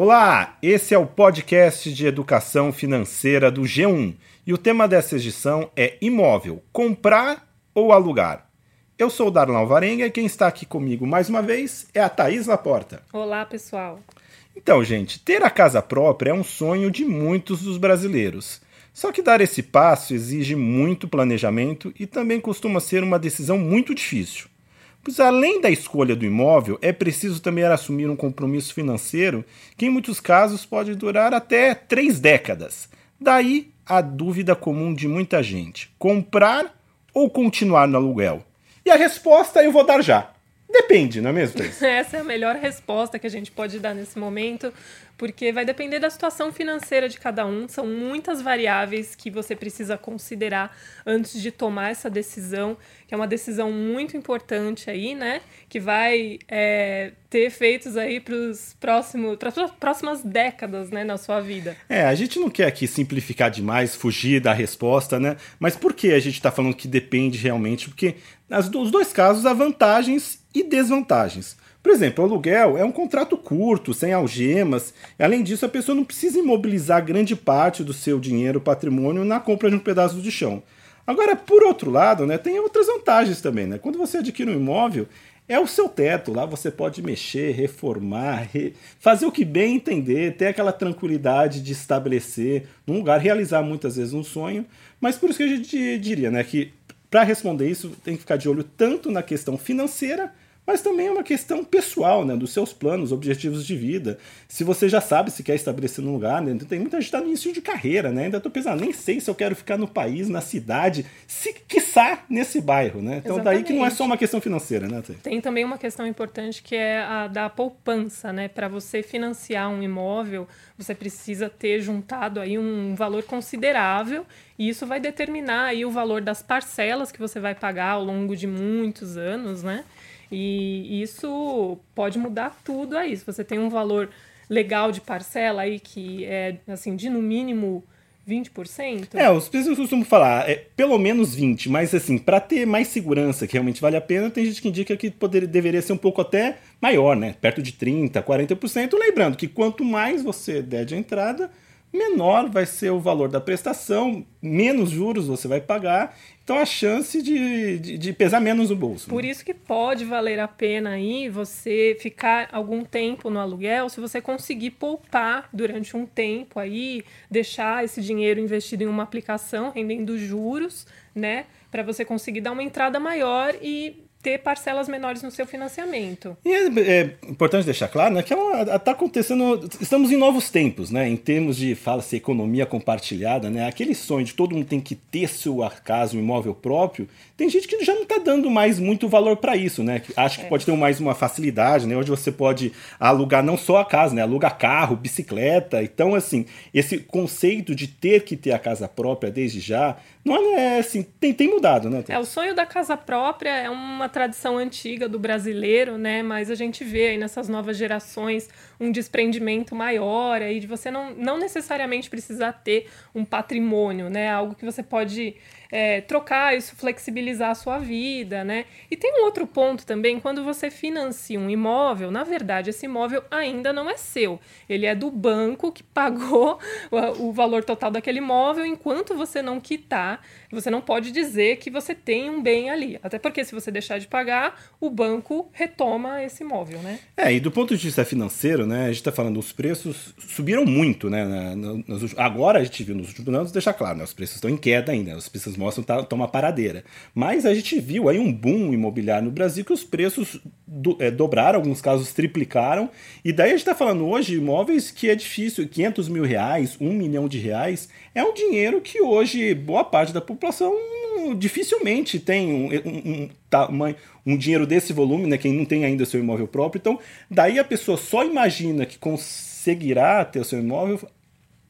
Olá, esse é o podcast de educação financeira do G1 e o tema dessa edição é imóvel, comprar ou alugar. Eu sou o Darlan Alvarenga e quem está aqui comigo mais uma vez é a Thaís Laporta. Olá, pessoal. Então, gente, ter a casa própria é um sonho de muitos dos brasileiros. Só que dar esse passo exige muito planejamento e também costuma ser uma decisão muito difícil. Pois além da escolha do imóvel, é preciso também assumir um compromisso financeiro que em muitos casos pode durar até três décadas. Daí a dúvida comum de muita gente: comprar ou continuar no aluguel? E a resposta eu vou dar já. Depende, não é mesmo? Essa é a melhor resposta que a gente pode dar nesse momento, porque vai depender da situação financeira de cada um. São muitas variáveis que você precisa considerar antes de tomar essa decisão, que é uma decisão muito importante aí, né? Que vai é, ter efeitos aí para próximos, próximas décadas, né, na sua vida. É, a gente não quer aqui simplificar demais, fugir da resposta, né? Mas por que a gente está falando que depende realmente? Porque nos dois casos há vantagens e desvantagens. Por exemplo, aluguel é um contrato curto, sem algemas. Além disso, a pessoa não precisa imobilizar grande parte do seu dinheiro, patrimônio, na compra de um pedaço de chão. Agora, por outro lado, né, tem outras vantagens também. Né? Quando você adquire um imóvel, é o seu teto. Lá você pode mexer, reformar, re... fazer o que bem entender, ter aquela tranquilidade de estabelecer num lugar, realizar muitas vezes um sonho. Mas por isso que a gente diria né, que para responder isso, tem que ficar de olho tanto na questão financeira, mas também é uma questão pessoal, né, dos seus planos, objetivos de vida. Se você já sabe se quer estabelecer num lugar, né, tem muita gente que está no início de carreira, né, ainda estou pensando, nem sei se eu quero ficar no país, na cidade, se quiçá nesse bairro, né. Então Exatamente. daí que não é só uma questão financeira, né. Tem também uma questão importante que é a da poupança, né, para você financiar um imóvel, você precisa ter juntado aí um valor considerável e isso vai determinar aí o valor das parcelas que você vai pagar ao longo de muitos anos, né? E isso pode mudar tudo aí. Se você tem um valor legal de parcela aí que é assim de no mínimo 20%? É, os pessoas costumam falar, é pelo menos 20, mas assim, para ter mais segurança, que realmente vale a pena, tem gente que indica que poderia, deveria ser um pouco até maior, né? Perto de 30, 40%, lembrando que quanto mais você der de entrada, menor vai ser o valor da prestação, menos juros você vai pagar, então a chance de, de, de pesar menos no bolso. Né? Por isso que pode valer a pena aí você ficar algum tempo no aluguel, se você conseguir poupar durante um tempo aí, deixar esse dinheiro investido em uma aplicação rendendo juros, né, para você conseguir dar uma entrada maior e ter parcelas menores no seu financiamento. E é, é importante deixar claro né, que está é acontecendo. Estamos em novos tempos, né? Em termos de fala-se economia compartilhada, né? Aquele sonho de todo mundo tem que ter seu casa, um imóvel próprio. Tem gente que já não está dando mais muito valor para isso, né? Acho que é. pode ter mais uma facilidade, né? Hoje você pode alugar não só a casa, né? Aluga carro, bicicleta. Então, assim, esse conceito de ter que ter a casa própria desde já não é assim, tem, tem mudado, né? É, o sonho da casa própria é uma tradição antiga do brasileiro, né? Mas a gente vê aí nessas novas gerações um desprendimento maior aí de você não, não necessariamente precisar ter um patrimônio, né? Algo que você pode é, trocar, isso flexibilizar a sua vida, né? E tem um outro ponto também, quando você financia um imóvel, na verdade, esse imóvel ainda não é seu. Ele é do banco que pagou o, o valor total daquele imóvel, enquanto você não quitar, você não pode dizer que você tem um bem ali. Até porque se você deixar de pagar, o banco retoma esse imóvel, né? É, e do ponto de vista financeiro, né, a gente está falando, os preços subiram muito, né? Na, nas, agora a gente viu nos últimos anos, deixar claro, né, os preços estão em queda ainda, os preços mostram tá, tá uma paradeira. Mas a gente viu aí um boom imobiliário no Brasil que os preços do, é, dobraram, alguns casos triplicaram, e daí a gente está falando hoje de imóveis que é difícil, 500 mil reais, 1 milhão de reais, é um dinheiro que hoje boa parte da população dificilmente tem um, um, um, um, dinheiro desse volume, né? Quem não tem ainda seu imóvel próprio. Então, daí a pessoa só imagina que conseguirá ter o seu imóvel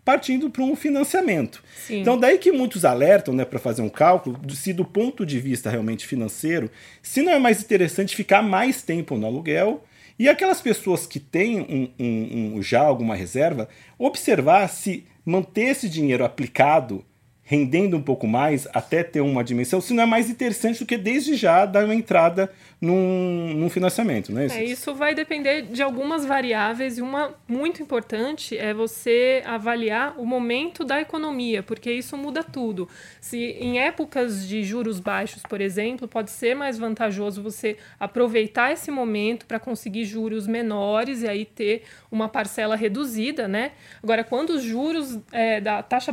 partindo para um financiamento. Sim. Então, daí que muitos alertam né, para fazer um cálculo, se do ponto de vista realmente financeiro, se não é mais interessante ficar mais tempo no aluguel e aquelas pessoas que têm um, um, um, já alguma reserva, observar se manter esse dinheiro aplicado rendendo um pouco mais até ter uma dimensão, se não é mais interessante do que desde já dar uma entrada num, num financiamento, né? É, isso vai depender de algumas variáveis e uma muito importante é você avaliar o momento da economia, porque isso muda tudo. Se em épocas de juros baixos, por exemplo, pode ser mais vantajoso você aproveitar esse momento para conseguir juros menores e aí ter uma parcela reduzida, né? Agora, quando os juros é, da taxa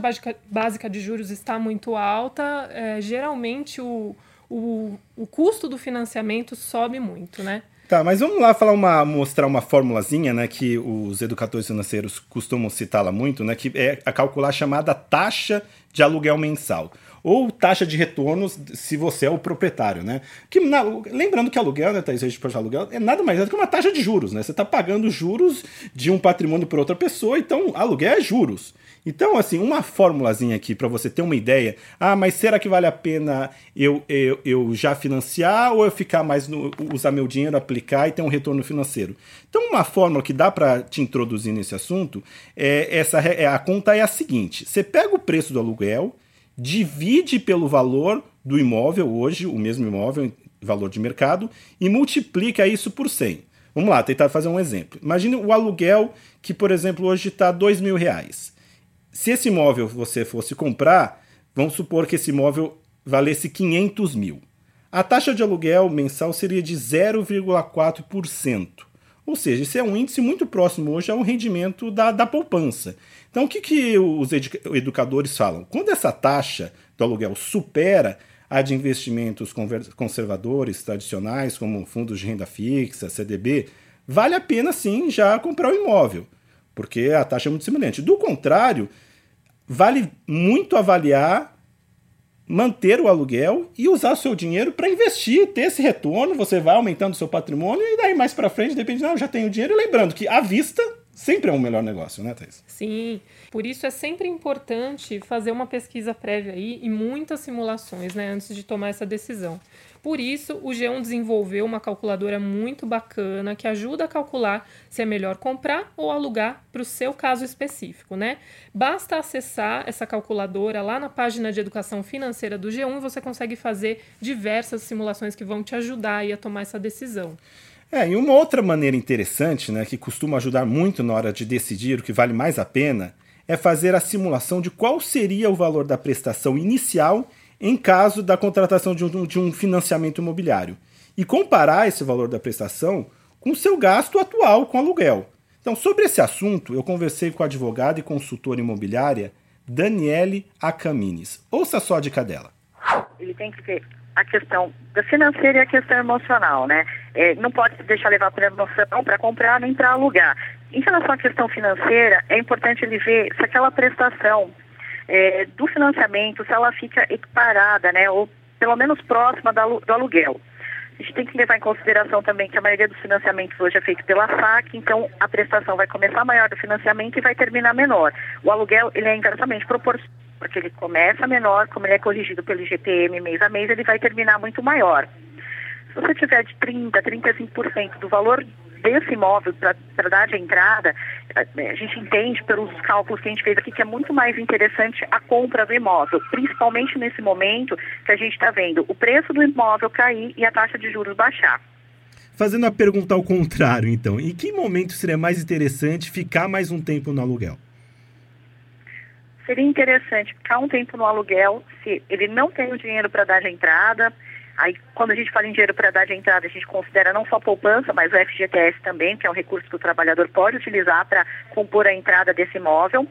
básica de juros está muito alta, é, geralmente o o, o custo do financiamento sobe muito, né? Tá, mas vamos lá falar uma, mostrar uma formulazinha, né, que os educadores financeiros costumam citá-la muito, né, que é a calcular a chamada taxa de aluguel mensal ou taxa de retornos se você é o proprietário, né? Que, na, lembrando que aluguel, né, Thaís, a aluguel, é nada mais do que uma taxa de juros, né? Você está pagando juros de um patrimônio para outra pessoa, então aluguel é juros. Então, assim, uma formulazinha aqui para você ter uma ideia. Ah, mas será que vale a pena eu, eu, eu já financiar ou eu ficar mais no, usar meu dinheiro, aplicar e ter um retorno financeiro? Então, uma fórmula que dá para te introduzir nesse assunto é essa é, a conta é a seguinte: você pega o preço do aluguel, divide pelo valor do imóvel hoje, o mesmo imóvel, valor de mercado, e multiplica isso por 100. Vamos lá, tentar fazer um exemplo. Imagine o aluguel que, por exemplo, hoje está dois mil reais se esse imóvel você fosse comprar, vamos supor que esse imóvel valesse 500 mil. A taxa de aluguel mensal seria de 0,4%. Ou seja, isso é um índice muito próximo hoje ao rendimento da, da poupança. Então, o que, que os educadores falam? Quando essa taxa do aluguel supera a de investimentos conservadores tradicionais, como fundos de renda fixa, CDB, vale a pena sim já comprar o imóvel, porque a taxa é muito semelhante. Do contrário, vale muito avaliar manter o aluguel e usar seu dinheiro para investir, ter esse retorno, você vai aumentando seu patrimônio e daí mais para frente, depende, não, já tenho dinheiro. Lembrando que à vista sempre é um melhor negócio, né, Thais? Sim, por isso é sempre importante fazer uma pesquisa prévia aí e muitas simulações, né, antes de tomar essa decisão. Por isso, o G1 desenvolveu uma calculadora muito bacana que ajuda a calcular se é melhor comprar ou alugar para o seu caso específico, né? Basta acessar essa calculadora lá na página de educação financeira do G1 e você consegue fazer diversas simulações que vão te ajudar a tomar essa decisão. É, e uma outra maneira interessante, né, que costuma ajudar muito na hora de decidir o que vale mais a pena, é fazer a simulação de qual seria o valor da prestação inicial em caso da contratação de um, de um financiamento imobiliário e comparar esse valor da prestação com o seu gasto atual com aluguel. Então, sobre esse assunto, eu conversei com a advogada e consultora imobiliária Daniele Acamines. Ouça só a dica dela. Ele tem que ter a questão financeira e a questão emocional, né? É, não pode deixar levar por emoção para comprar nem para alugar. Em relação à questão financeira, é importante ele ver se aquela prestação é, do financiamento, se ela fica equiparada, né, ou pelo menos próxima do aluguel. A gente tem que levar em consideração também que a maioria dos financiamentos hoje é feito pela SAC, então a prestação vai começar maior do financiamento e vai terminar menor. O aluguel ele é inversamente proporcional, porque ele começa menor, como ele é corrigido pelo IGPM mês a mês, ele vai terminar muito maior. Se você tiver de 30%, 35% do valor desse imóvel para dar de entrada, a gente entende pelos cálculos que a gente fez aqui que é muito mais interessante a compra do imóvel, principalmente nesse momento que a gente está vendo o preço do imóvel cair e a taxa de juros baixar. Fazendo a pergunta ao contrário, então, em que momento seria mais interessante ficar mais um tempo no aluguel? Seria interessante ficar um tempo no aluguel se ele não tem o dinheiro para dar de entrada, Aí, quando a gente fala em dinheiro para dar de entrada, a gente considera não só a poupança, mas o FGTS também, que é um recurso que o trabalhador pode utilizar para compor a entrada desse imóvel.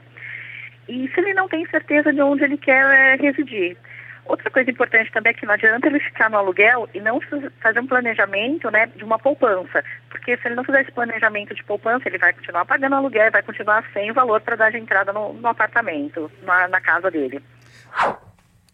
E se ele não tem certeza de onde ele quer é, residir. Outra coisa importante também é que não adianta ele ficar no aluguel e não fazer um planejamento né, de uma poupança. Porque se ele não fizer esse planejamento de poupança, ele vai continuar pagando aluguel, vai continuar sem o valor para dar de entrada no, no apartamento, na, na casa dele.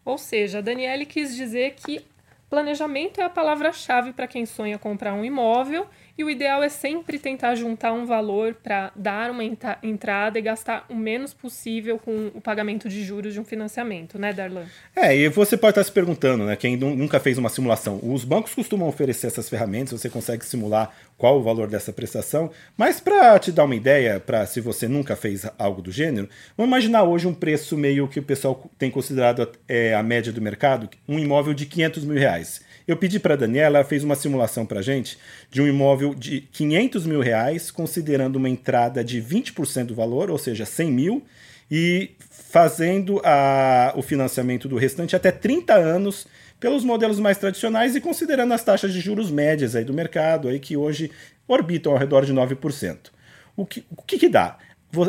Ou seja, a Daniele quis dizer que Planejamento é a palavra-chave para quem sonha comprar um imóvel E o ideal é sempre tentar juntar um valor para dar uma entrada e gastar o menos possível com o pagamento de juros de um financiamento, né, Darlan? É, e você pode estar se perguntando, né, quem nunca fez uma simulação, os bancos costumam oferecer essas ferramentas, você consegue simular qual o valor dessa prestação, mas para te dar uma ideia, para se você nunca fez algo do gênero, vamos imaginar hoje um preço meio que o pessoal tem considerado é, a média do mercado, um imóvel de 500 mil reais. Eu pedi para a Daniela, ela fez uma simulação para gente de um imóvel de 500 mil reais, considerando uma entrada de 20% do valor, ou seja, 100 mil, e fazendo a, o financiamento do restante até 30 anos pelos modelos mais tradicionais e considerando as taxas de juros médias aí do mercado, aí que hoje orbitam ao redor de 9%. O que, o que, que dá?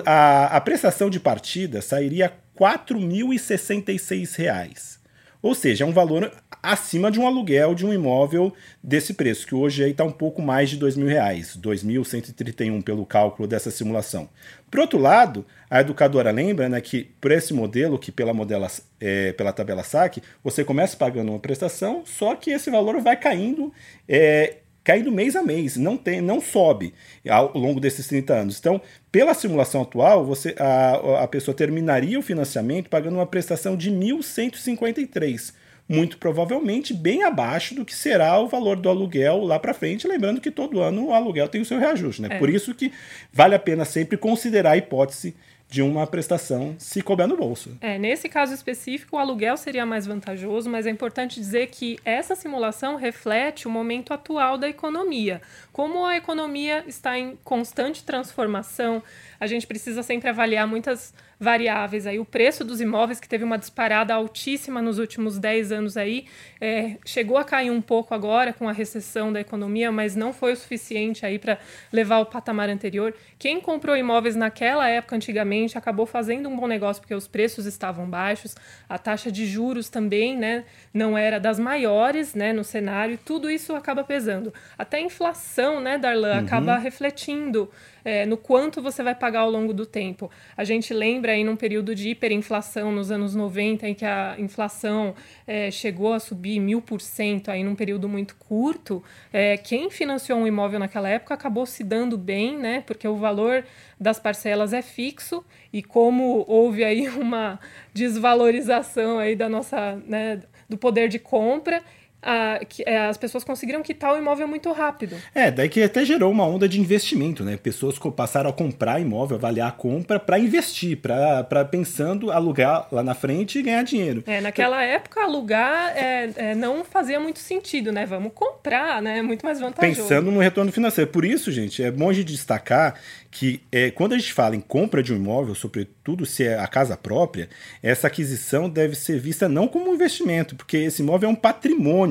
A, a prestação de partida sairia R$ 4.066. Ou seja, é um valor acima de um aluguel de um imóvel desse preço, que hoje está um pouco mais de R$ 2.000, 2.131 pelo cálculo dessa simulação. Por outro lado, a educadora lembra né, que por esse modelo, que pela, modela, é, pela tabela SAC, você começa pagando uma prestação, só que esse valor vai caindo é, caindo mês a mês, não tem, não sobe ao longo desses 30 anos. Então, pela simulação atual, você a, a pessoa terminaria o financiamento pagando uma prestação de 1.153 muito provavelmente bem abaixo do que será o valor do aluguel lá para frente, lembrando que todo ano o aluguel tem o seu reajuste, né? É. Por isso que vale a pena sempre considerar a hipótese de uma prestação se couber no bolso. É, nesse caso específico, o aluguel seria mais vantajoso, mas é importante dizer que essa simulação reflete o momento atual da economia. Como a economia está em constante transformação, a gente precisa sempre avaliar muitas variáveis aí. O preço dos imóveis, que teve uma disparada altíssima nos últimos 10 anos aí, é, chegou a cair um pouco agora com a recessão da economia, mas não foi o suficiente aí para levar ao patamar anterior. Quem comprou imóveis naquela época, antigamente, acabou fazendo um bom negócio porque os preços estavam baixos, a taxa de juros também, né, não era das maiores, né, no cenário, tudo isso acaba pesando. Até a inflação, né, Darlan, uhum. acaba refletindo é, no quanto você vai pagar ao longo do tempo. A gente lembra aí num período de hiperinflação nos anos 90, em que a inflação é, chegou a subir mil por cento aí num período muito curto. É, quem financiou um imóvel naquela época acabou se dando bem, né? Porque o valor das parcelas é fixo e como houve aí uma desvalorização aí da nossa, né, do poder de compra, a, que, é, as pessoas conseguiram quitar o imóvel muito rápido. É, daí que até gerou uma onda de investimento, né? Pessoas passaram a comprar imóvel, avaliar a compra para investir, para pensando alugar lá na frente e ganhar dinheiro. É, naquela então, época alugar é, é, não fazia muito sentido, né? Vamos comprar, né? Muito mais vantajoso. Pensando no retorno financeiro. Por isso, gente, é bom de destacar que é, quando a gente fala em compra de um imóvel, sobretudo se é a casa própria, essa aquisição deve ser vista não como um investimento, porque esse imóvel é um patrimônio.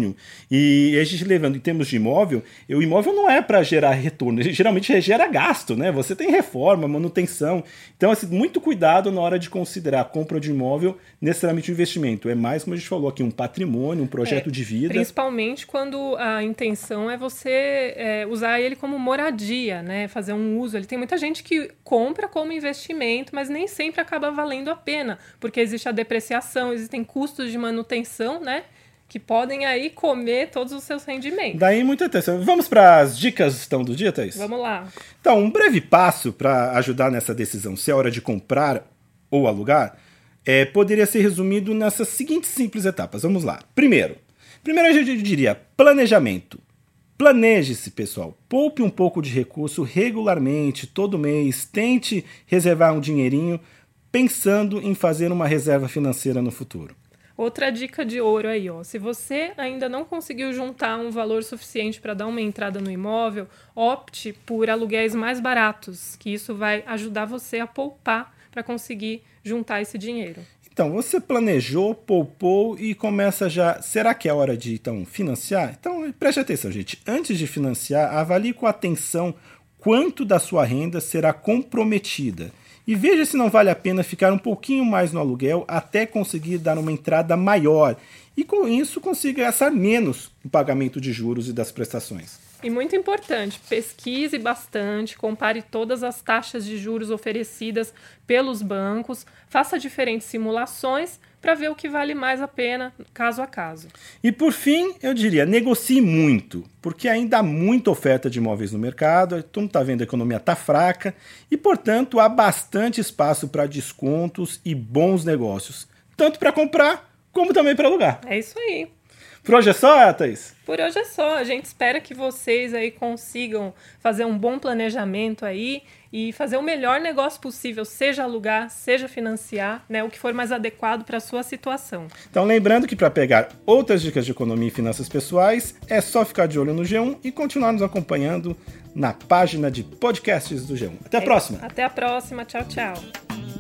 E a gente levando em termos de imóvel, o imóvel não é para gerar retorno, ele geralmente gera gasto, né? Você tem reforma, manutenção. Então, assim, muito cuidado na hora de considerar a compra de imóvel necessariamente um investimento. É mais, como a gente falou aqui, um patrimônio, um projeto é, de vida. Principalmente quando a intenção é você é, usar ele como moradia, né? Fazer um uso. Ele tem muita gente que compra como investimento, mas nem sempre acaba valendo a pena, porque existe a depreciação, existem custos de manutenção, né? Que podem aí comer todos os seus rendimentos. Daí muita atenção. Vamos para as dicas então, do dia, Thaís? Vamos lá. Então, um breve passo para ajudar nessa decisão, se é hora de comprar ou alugar, é, poderia ser resumido nessas seguintes simples etapas. Vamos lá. Primeiro, primeiro a gente diria planejamento. Planeje-se, pessoal. Poupe um pouco de recurso regularmente, todo mês. Tente reservar um dinheirinho pensando em fazer uma reserva financeira no futuro. Outra dica de ouro aí, ó. Se você ainda não conseguiu juntar um valor suficiente para dar uma entrada no imóvel, opte por aluguéis mais baratos, que isso vai ajudar você a poupar para conseguir juntar esse dinheiro. Então, você planejou, poupou e começa já. Será que é hora de então financiar? Então, preste atenção, gente. Antes de financiar, avalie com atenção quanto da sua renda será comprometida. E veja se não vale a pena ficar um pouquinho mais no aluguel até conseguir dar uma entrada maior. E com isso consiga gastar menos no pagamento de juros e das prestações. E muito importante, pesquise bastante, compare todas as taxas de juros oferecidas pelos bancos, faça diferentes simulações para ver o que vale mais a pena caso a caso. E por fim, eu diria, negocie muito, porque ainda há muita oferta de imóveis no mercado, todo mundo está vendo a economia está fraca e, portanto, há bastante espaço para descontos e bons negócios, tanto para comprar como também para alugar. É isso aí. Por hoje é só, Thaís? Por hoje é só. A gente espera que vocês aí consigam fazer um bom planejamento aí e fazer o melhor negócio possível, seja alugar, seja financiar, né, o que for mais adequado para a sua situação. Então, lembrando que para pegar outras dicas de economia e finanças pessoais, é só ficar de olho no G1 e continuar nos acompanhando na página de podcasts do G1. Até a é, próxima. Até a próxima. Tchau, tchau.